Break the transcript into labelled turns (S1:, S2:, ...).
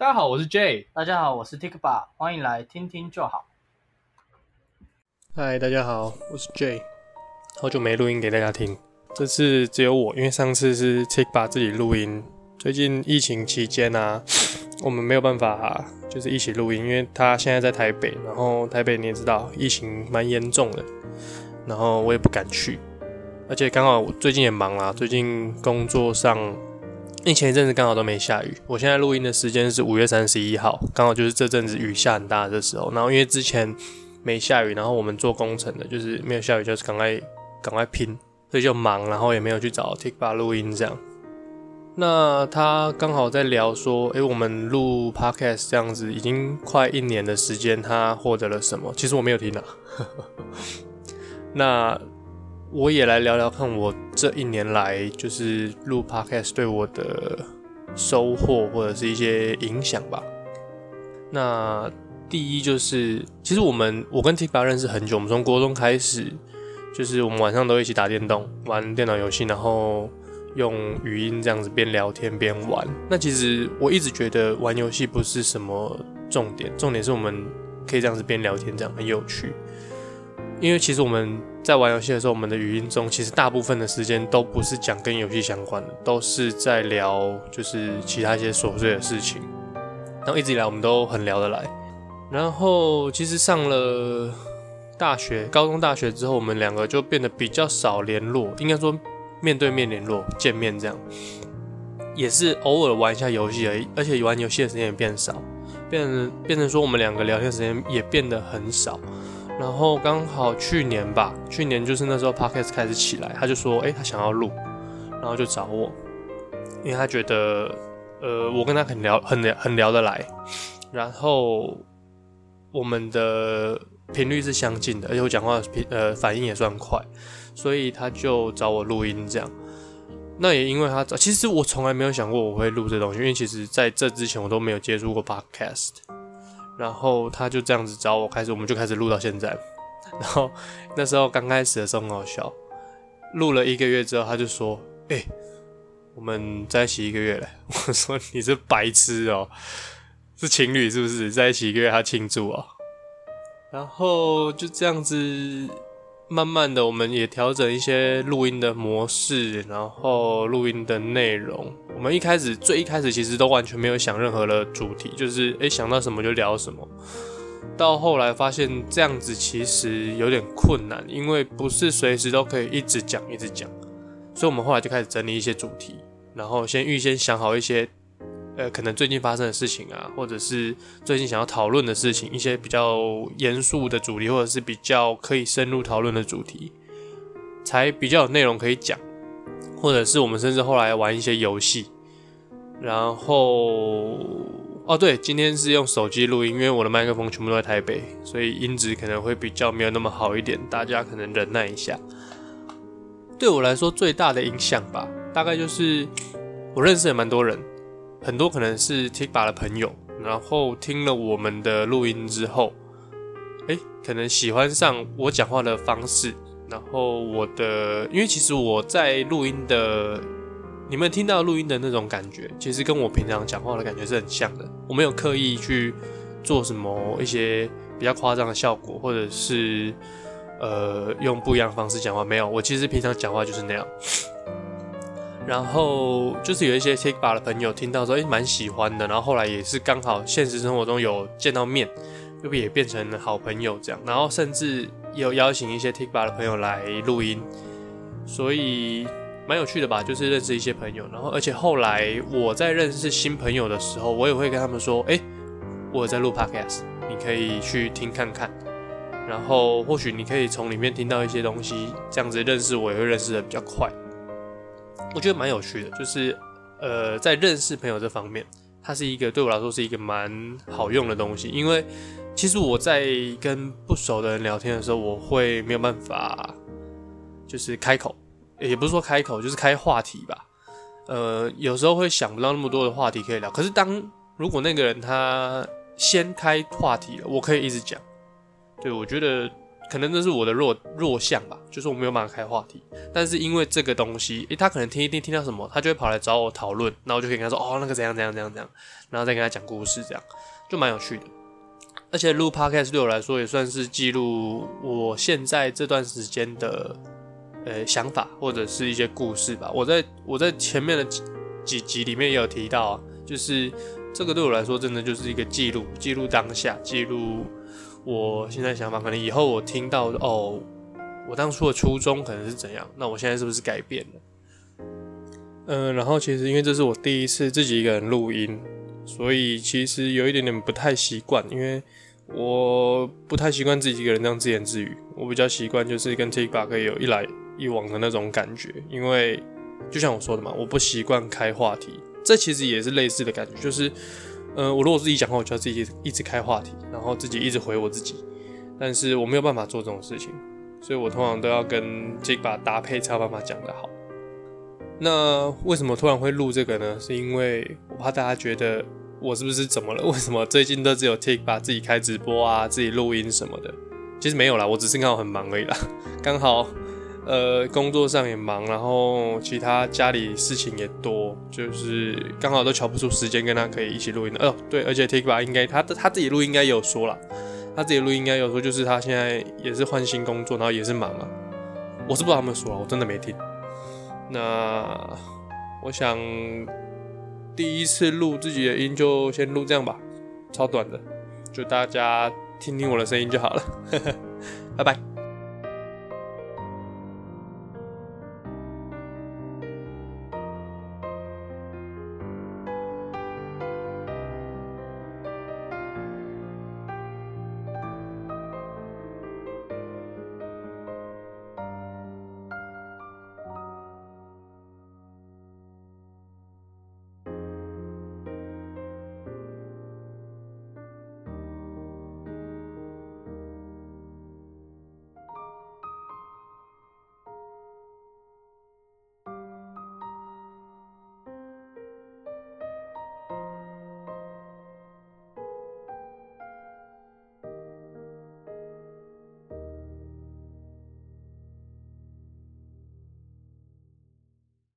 S1: 大家好，我是 J。
S2: 大家好，我是 Tikba，欢迎来听听就好。
S3: 嗨，大家好，我是 J。好久没录音给大家听，这次只有我，因为上次是 Tikba 自己录音。最近疫情期间啊，我们没有办法就是一起录音，因为他现在在台北，然后台北你也知道疫情蛮严重的，然后我也不敢去，而且刚好我最近也忙啦，最近工作上。因前一阵子刚好都没下雨，我现在录音的时间是五月三十一号，刚好就是这阵子雨下很大的时候。然后因为之前没下雨，然后我们做工程的，就是没有下雨，就是赶快赶快拼，所以就忙，然后也没有去找 Tikba 录音这样。那他刚好在聊说，诶，我们录 Podcast 这样子已经快一年的时间，他获得了什么？其实我没有听啊。那。我也来聊聊看，我这一年来就是录 podcast 对我的收获或者是一些影响吧。那第一就是，其实我们我跟 Tika 认识很久，我们从国中开始，就是我们晚上都一起打电动、玩电脑游戏，然后用语音这样子边聊天边玩。那其实我一直觉得玩游戏不是什么重点，重点是我们可以这样子边聊天，这样很有趣。因为其实我们在玩游戏的时候，我们的语音中其实大部分的时间都不是讲跟游戏相关的，都是在聊就是其他一些琐碎的事情。然后一直以来我们都很聊得来。然后其实上了大学、高中、大学之后，我们两个就变得比较少联络，应该说面对面联络、见面这样，也是偶尔玩一下游戏而已。而且玩游戏的时间也变少，变变成说我们两个聊天时间也变得很少。然后刚好去年吧，去年就是那时候 podcast 开始起来，他就说，哎，他想要录，然后就找我，因为他觉得，呃，我跟他很聊，很聊，很聊得来，然后我们的频率是相近的，而且我讲话频，呃，反应也算快，所以他就找我录音这样。那也因为他找，其实我从来没有想过我会录这东西，因为其实在这之前我都没有接触过 podcast。然后他就这样子找我开始，我们就开始录到现在。然后那时候刚开始的时候很好笑，录了一个月之后，他就说：“哎，我们在一起一个月了。”我说：“你是白痴哦，是情侣是不是？在一起一个月他庆祝哦。”然后就这样子。慢慢的，我们也调整一些录音的模式，然后录音的内容。我们一开始最一开始其实都完全没有想任何的主题，就是诶想到什么就聊什么。到后来发现这样子其实有点困难，因为不是随时都可以一直讲一直讲，所以我们后来就开始整理一些主题，然后先预先想好一些。呃，可能最近发生的事情啊，或者是最近想要讨论的事情，一些比较严肃的主题，或者是比较可以深入讨论的主题，才比较有内容可以讲。或者是我们甚至后来玩一些游戏，然后哦对，今天是用手机录音，因为我的麦克风全部都在台北，所以音质可能会比较没有那么好一点，大家可能忍耐一下。对我来说最大的影响吧，大概就是我认识了蛮多人。很多可能是 Tikba 的朋友，然后听了我们的录音之后，哎，可能喜欢上我讲话的方式，然后我的，因为其实我在录音的，你们听到录音的那种感觉，其实跟我平常讲话的感觉是很像的。我没有刻意去做什么一些比较夸张的效果，或者是呃用不一样的方式讲话，没有，我其实平常讲话就是那样。然后就是有一些 Tikba 的朋友听到说，哎，蛮喜欢的。然后后来也是刚好现实生活中有见到面，又不也变成好朋友这样。然后甚至有邀请一些 Tikba 的朋友来录音，所以蛮有趣的吧？就是认识一些朋友。然后而且后来我在认识新朋友的时候，我也会跟他们说，哎，我在录 Podcast，你可以去听看看。然后或许你可以从里面听到一些东西，这样子认识我也会认识的比较快。我觉得蛮有趣的，就是，呃，在认识朋友这方面，它是一个对我来说是一个蛮好用的东西。因为其实我在跟不熟的人聊天的时候，我会没有办法，就是开口，也不是说开口，就是开话题吧。呃，有时候会想不到那么多的话题可以聊。可是当如果那个人他先开话题了，我可以一直讲。对我觉得可能这是我的弱弱项吧，就是我没有办法开话题。但是因为这个东西，诶，他可能听一听听到什么，他就会跑来找我讨论，然后我就可以跟他说，哦，那个怎样怎样怎样怎样，然后再跟他讲故事，这样就蛮有趣的。而且录 podcast 对我来说也算是记录我现在这段时间的呃想法或者是一些故事吧。我在我在前面的几几集里面也有提到啊，就是这个对我来说真的就是一个记录，记录当下，记录我现在想法。可能以后我听到哦，我当初的初衷可能是怎样，那我现在是不是改变了？嗯，然后其实因为这是我第一次自己一个人录音。所以其实有一点点不太习惯，因为我不太习惯自己一个人这样自言自语。我比较习惯就是跟 t i k t o 可以有一来一往的那种感觉，因为就像我说的嘛，我不习惯开话题。这其实也是类似的感觉，就是，呃，我如果自己讲话，我就要自己一直开话题，然后自己一直回我自己，但是我没有办法做这种事情，所以我通常都要跟 t i k t o 搭配才有办法讲得好。那为什么突然会录这个呢？是因为我怕大家觉得。我是不是怎么了？为什么最近都只有 Tik 把自己开直播啊，自己录音什么的？其实没有啦，我只是刚好很忙而已啦。刚好，呃，工作上也忙，然后其他家里事情也多，就是刚好都瞧不出时间跟他可以一起录音。哦，对，而且 Tik 应该他他自己录音应该有说了，他自己录音应该有说，就是他现在也是换新工作，然后也是忙嘛。我是不知道他们说了，我真的没听。那我想。第一次录自己的音就先录这样吧，超短的，就大家听听我的声音就好了，拜拜。